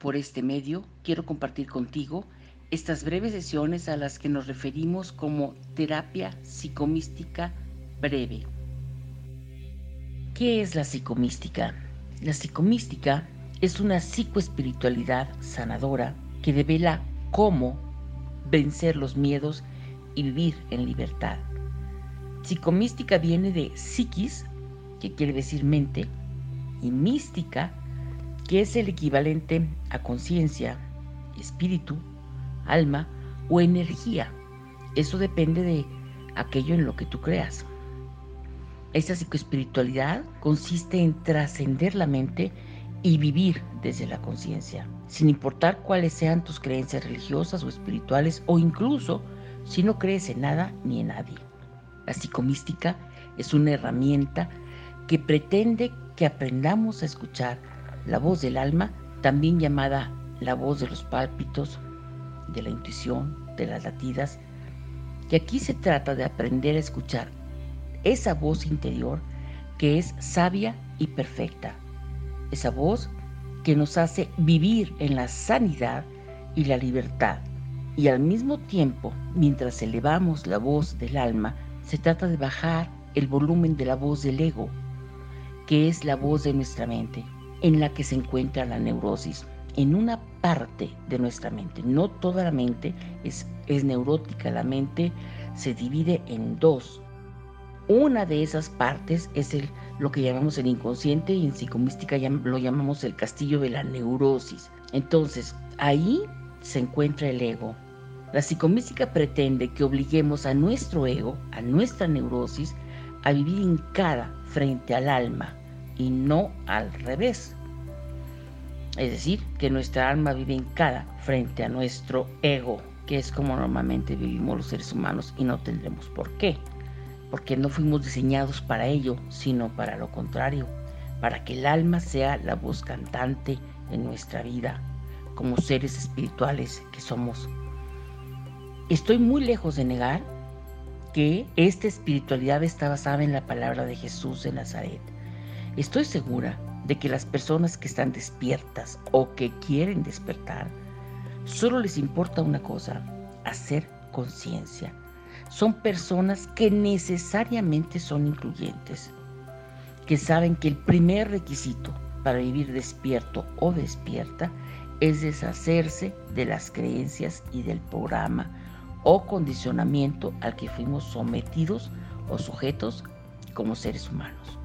Por este medio quiero compartir contigo estas breves sesiones a las que nos referimos como terapia psicomística breve. ¿Qué es la psicomística? La psicomística es una psicoespiritualidad sanadora que devela cómo vencer los miedos y vivir en libertad. Psicomística viene de psiquis, que quiere decir mente, y mística, que es el equivalente a conciencia, espíritu, alma o energía. Eso depende de aquello en lo que tú creas. Esta psicoespiritualidad consiste en trascender la mente y vivir desde la conciencia, sin importar cuáles sean tus creencias religiosas o espirituales o incluso si no crees en nada ni en nadie. La psicomística es una herramienta que pretende que aprendamos a escuchar la voz del alma, también llamada la voz de los pálpitos, de la intuición, de las latidas, que aquí se trata de aprender a escuchar esa voz interior que es sabia y perfecta, esa voz que nos hace vivir en la sanidad y la libertad. Y al mismo tiempo, mientras elevamos la voz del alma, se trata de bajar el volumen de la voz del ego, que es la voz de nuestra mente, en la que se encuentra la neurosis, en una parte de nuestra mente. No toda la mente es, es neurótica, la mente se divide en dos. Una de esas partes es el, lo que llamamos el inconsciente y en psicomística lo llamamos el castillo de la neurosis. Entonces, ahí se encuentra el ego, la psicomística pretende que obliguemos a nuestro ego, a nuestra neurosis, a vivir hincada frente al alma y no al revés. Es decir, que nuestra alma vive hincada frente a nuestro ego, que es como normalmente vivimos los seres humanos y no tendremos por qué. Porque no fuimos diseñados para ello, sino para lo contrario, para que el alma sea la voz cantante en nuestra vida, como seres espirituales que somos Estoy muy lejos de negar que esta espiritualidad está basada en la palabra de Jesús de Nazaret. Estoy segura de que las personas que están despiertas o que quieren despertar, solo les importa una cosa, hacer conciencia. Son personas que necesariamente son incluyentes, que saben que el primer requisito para vivir despierto o despierta es deshacerse de las creencias y del programa o condicionamiento al que fuimos sometidos o sujetos como seres humanos.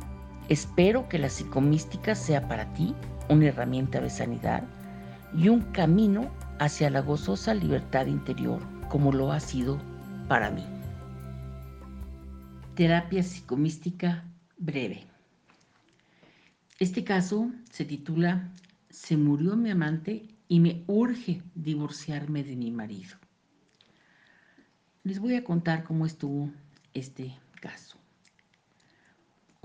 Espero que la psicomística sea para ti una herramienta de sanidad y un camino hacia la gozosa libertad interior como lo ha sido para mí. Terapia psicomística breve. Este caso se titula Se murió mi amante y me urge divorciarme de mi marido. Les voy a contar cómo estuvo este caso.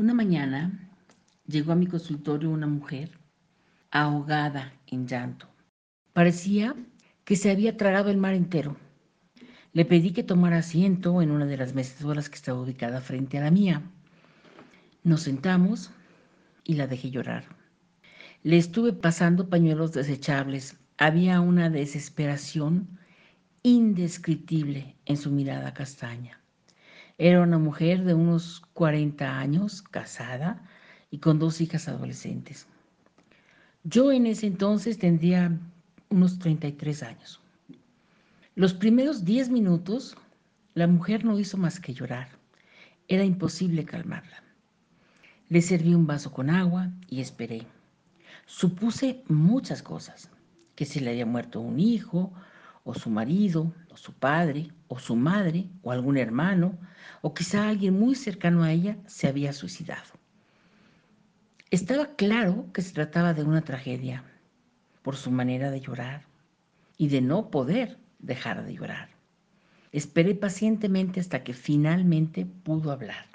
Una mañana llegó a mi consultorio una mujer ahogada en llanto. Parecía que se había tragado el mar entero. Le pedí que tomara asiento en una de las mecedoras que estaba ubicada frente a la mía. Nos sentamos y la dejé llorar. Le estuve pasando pañuelos desechables. Había una desesperación indescriptible en su mirada castaña. Era una mujer de unos 40 años, casada y con dos hijas adolescentes. Yo en ese entonces tendría unos 33 años. Los primeros 10 minutos, la mujer no hizo más que llorar. Era imposible calmarla. Le serví un vaso con agua y esperé. Supuse muchas cosas, que se le había muerto un hijo, o su marido, o su padre, o su madre, o algún hermano, o quizá alguien muy cercano a ella se había suicidado. Estaba claro que se trataba de una tragedia por su manera de llorar y de no poder dejar de llorar. Esperé pacientemente hasta que finalmente pudo hablar.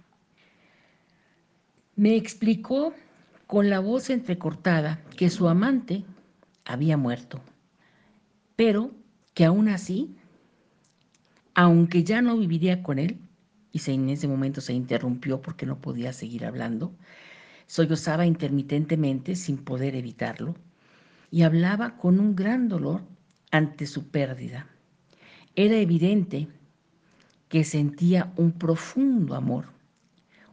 Me explicó con la voz entrecortada que su amante había muerto, pero que aún así, aunque ya no viviría con él, y en ese momento se interrumpió porque no podía seguir hablando, sollozaba intermitentemente sin poder evitarlo, y hablaba con un gran dolor ante su pérdida. Era evidente que sentía un profundo amor,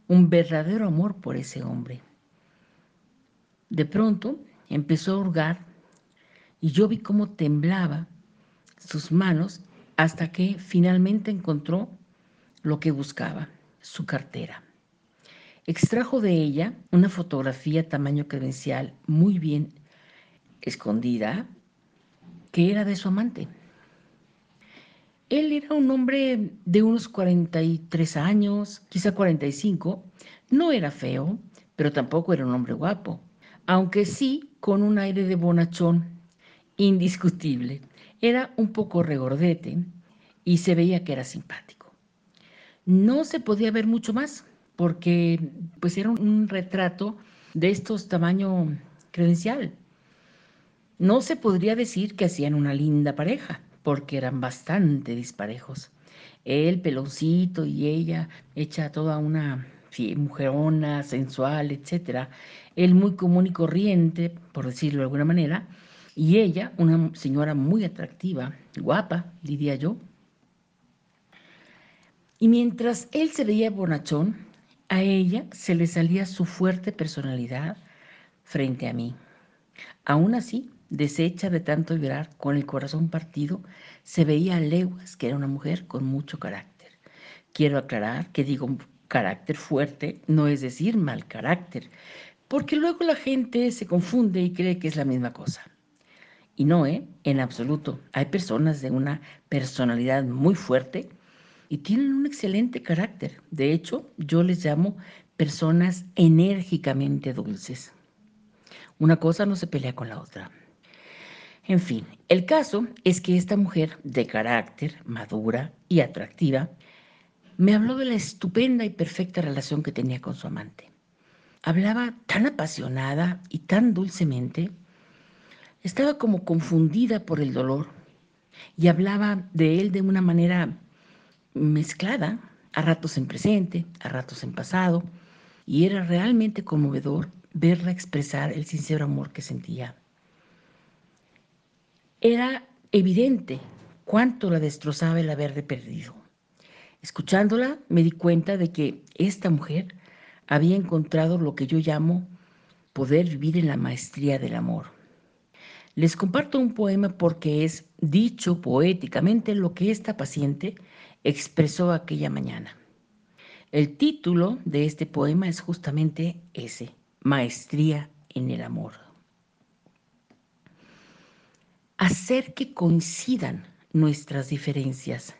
un verdadero amor por ese hombre. De pronto empezó a hurgar y yo vi cómo temblaba sus manos hasta que finalmente encontró lo que buscaba, su cartera. Extrajo de ella una fotografía tamaño credencial muy bien escondida que era de su amante. Él era un hombre de unos 43 años, quizá 45. No era feo, pero tampoco era un hombre guapo, aunque sí con un aire de bonachón indiscutible. Era un poco regordete y se veía que era simpático. No se podía ver mucho más porque pues era un retrato de estos tamaño credencial. No se podría decir que hacían una linda pareja, porque eran bastante disparejos. Él peloncito y ella hecha toda una mujerona, sensual, etc. Él muy común y corriente, por decirlo de alguna manera, y ella una señora muy atractiva, guapa, diría yo. Y mientras él se veía bonachón, a ella se le salía su fuerte personalidad frente a mí. Aún así, deshecha de tanto llorar, con el corazón partido, se veía a leguas que era una mujer con mucho carácter. Quiero aclarar que digo carácter fuerte, no es decir mal carácter, porque luego la gente se confunde y cree que es la misma cosa. Y no, ¿eh? En absoluto. Hay personas de una personalidad muy fuerte y tienen un excelente carácter. De hecho, yo les llamo personas enérgicamente dulces. Una cosa no se pelea con la otra. En fin, el caso es que esta mujer de carácter madura y atractiva me habló de la estupenda y perfecta relación que tenía con su amante. Hablaba tan apasionada y tan dulcemente, estaba como confundida por el dolor y hablaba de él de una manera mezclada, a ratos en presente, a ratos en pasado, y era realmente conmovedor verla expresar el sincero amor que sentía era evidente cuánto la destrozaba el haberle perdido. Escuchándola me di cuenta de que esta mujer había encontrado lo que yo llamo poder vivir en la maestría del amor. Les comparto un poema porque es dicho poéticamente lo que esta paciente expresó aquella mañana. El título de este poema es justamente ese, Maestría en el Amor. Hacer que coincidan nuestras diferencias,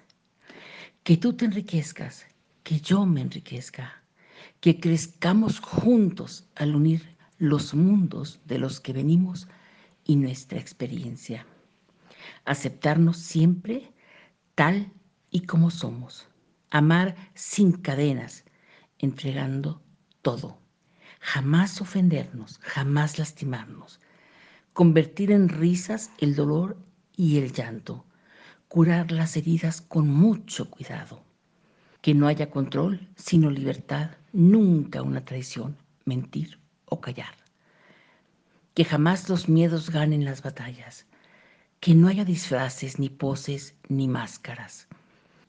que tú te enriquezcas, que yo me enriquezca, que crezcamos juntos al unir los mundos de los que venimos y nuestra experiencia. Aceptarnos siempre tal y como somos. Amar sin cadenas, entregando todo. Jamás ofendernos, jamás lastimarnos, convertir en risas el dolor y el llanto, curar las heridas con mucho cuidado. Que no haya control, sino libertad, nunca una traición, mentir o callar. Que jamás los miedos ganen las batallas, que no haya disfraces, ni poses, ni máscaras.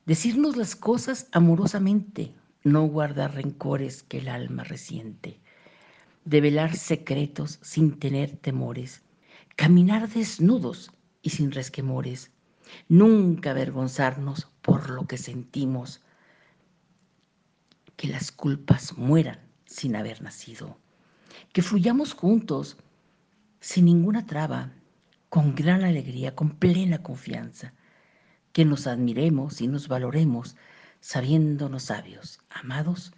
Decirnos las cosas amorosamente, no guardar rencores que el alma resiente. Develar secretos sin tener temores caminar desnudos y sin resquemores, nunca avergonzarnos por lo que sentimos, que las culpas mueran sin haber nacido, que fluyamos juntos sin ninguna traba, con gran alegría, con plena confianza, que nos admiremos y nos valoremos sabiéndonos sabios, amados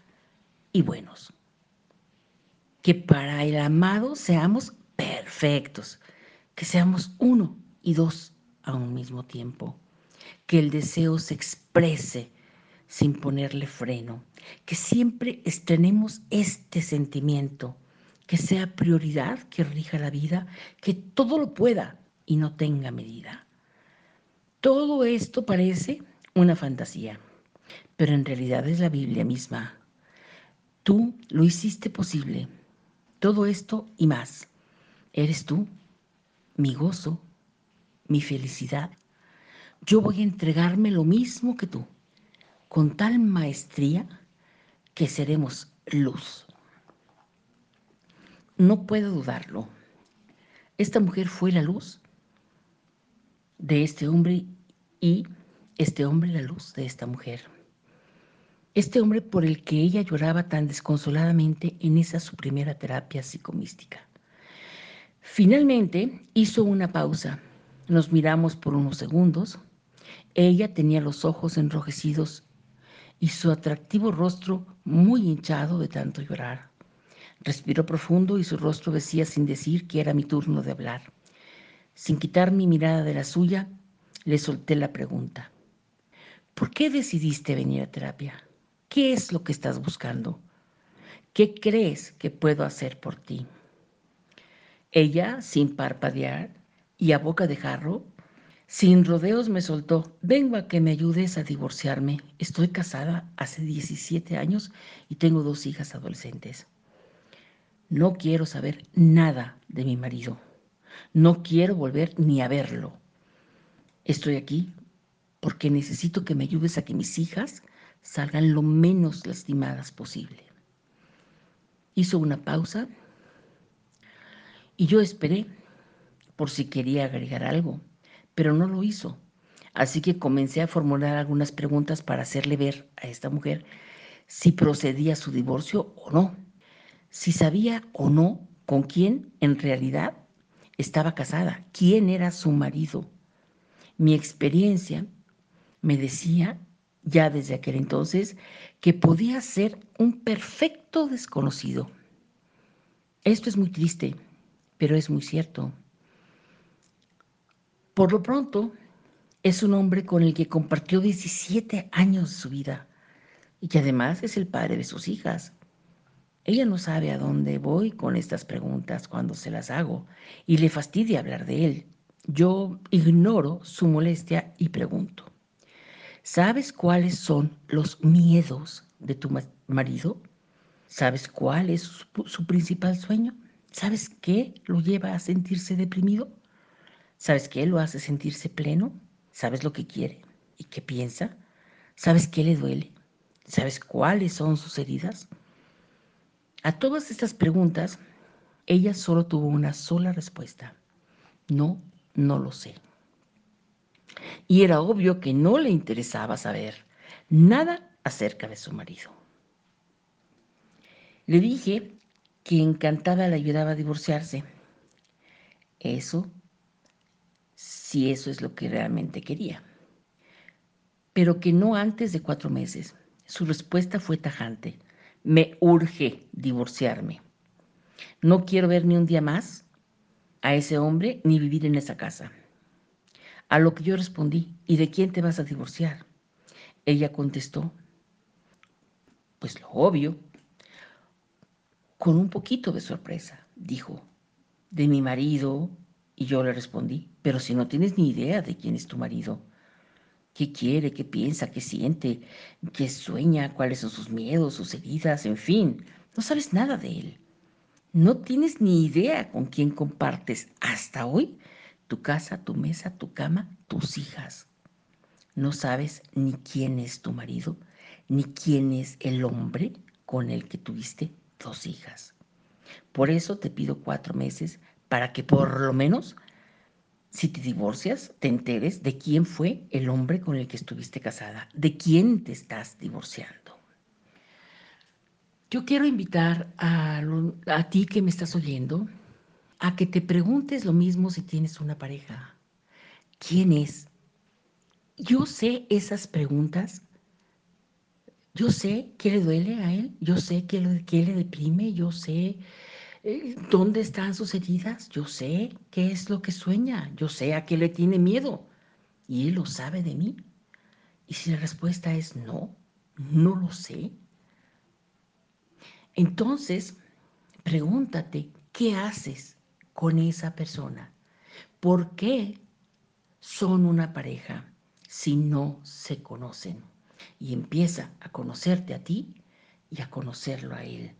y buenos. Que para el amado seamos perfectos, que seamos uno y dos a un mismo tiempo, que el deseo se exprese sin ponerle freno, que siempre estrenemos este sentimiento, que sea prioridad que rija la vida, que todo lo pueda y no tenga medida. Todo esto parece una fantasía, pero en realidad es la Biblia misma. Tú lo hiciste posible. Todo esto y más. Eres tú mi gozo, mi felicidad, yo voy a entregarme lo mismo que tú, con tal maestría que seremos luz. No puedo dudarlo. Esta mujer fue la luz de este hombre y este hombre la luz de esta mujer. Este hombre por el que ella lloraba tan desconsoladamente en esa su primera terapia psicomística. Finalmente hizo una pausa. Nos miramos por unos segundos. Ella tenía los ojos enrojecidos y su atractivo rostro muy hinchado de tanto llorar. Respiró profundo y su rostro decía sin decir que era mi turno de hablar. Sin quitar mi mirada de la suya, le solté la pregunta. ¿Por qué decidiste venir a terapia? ¿Qué es lo que estás buscando? ¿Qué crees que puedo hacer por ti? Ella, sin parpadear y a boca de jarro, sin rodeos me soltó, vengo a que me ayudes a divorciarme. Estoy casada hace 17 años y tengo dos hijas adolescentes. No quiero saber nada de mi marido. No quiero volver ni a verlo. Estoy aquí porque necesito que me ayudes a que mis hijas salgan lo menos lastimadas posible. Hizo una pausa y yo esperé por si quería agregar algo, pero no lo hizo. Así que comencé a formular algunas preguntas para hacerle ver a esta mujer si procedía su divorcio o no, si sabía o no con quién en realidad estaba casada, quién era su marido. Mi experiencia me decía ya desde aquel entonces que podía ser un perfecto desconocido. Esto es muy triste, pero es muy cierto. Por lo pronto, es un hombre con el que compartió 17 años de su vida y que además es el padre de sus hijas. Ella no sabe a dónde voy con estas preguntas cuando se las hago y le fastidia hablar de él. Yo ignoro su molestia y pregunto, ¿sabes cuáles son los miedos de tu marido? ¿Sabes cuál es su, su principal sueño? ¿Sabes qué lo lleva a sentirse deprimido? ¿Sabes qué lo hace sentirse pleno? ¿Sabes lo que quiere y qué piensa? ¿Sabes qué le duele? ¿Sabes cuáles son sus heridas? A todas estas preguntas, ella solo tuvo una sola respuesta. No, no lo sé. Y era obvio que no le interesaba saber nada acerca de su marido. Le dije que encantada le ayudaba a divorciarse. Eso, si eso es lo que realmente quería. Pero que no antes de cuatro meses. Su respuesta fue tajante. Me urge divorciarme. No quiero ver ni un día más a ese hombre ni vivir en esa casa. A lo que yo respondí, ¿y de quién te vas a divorciar? Ella contestó, pues lo obvio, con un poquito de sorpresa. Dijo, de mi marido. Y yo le respondí, pero si no tienes ni idea de quién es tu marido, qué quiere, qué piensa, qué siente, qué sueña, cuáles son sus miedos, sus heridas, en fin, no sabes nada de él. No tienes ni idea con quién compartes hasta hoy tu casa, tu mesa, tu cama, tus hijas. No sabes ni quién es tu marido, ni quién es el hombre con el que tuviste dos hijas. Por eso te pido cuatro meses para que por lo menos, si te divorcias, te enteres de quién fue el hombre con el que estuviste casada, de quién te estás divorciando. Yo quiero invitar a, a ti que me estás oyendo a que te preguntes lo mismo si tienes una pareja. ¿Quién es? Yo sé esas preguntas yo sé qué le duele a él, yo sé qué, le deprime, yo sé dónde están sus heridas, yo sé qué es lo que sueña, yo sé a qué le tiene miedo. Y él lo sabe de mí. Y si la respuesta es no, no lo sé, entonces pregúntate, ¿qué haces con esa persona? ¿Por qué son una pareja si no se conocen? y empieza a conocerte a ti y a conocerlo a él.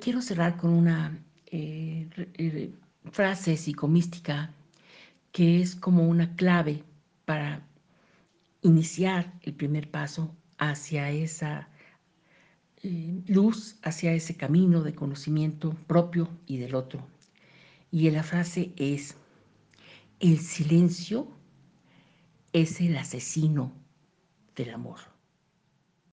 Quiero cerrar con una eh, frase psicomística que es como una clave para iniciar el primer paso hacia esa eh, luz, hacia ese camino de conocimiento propio y del otro. Y la frase es, el silencio es el asesino del amor.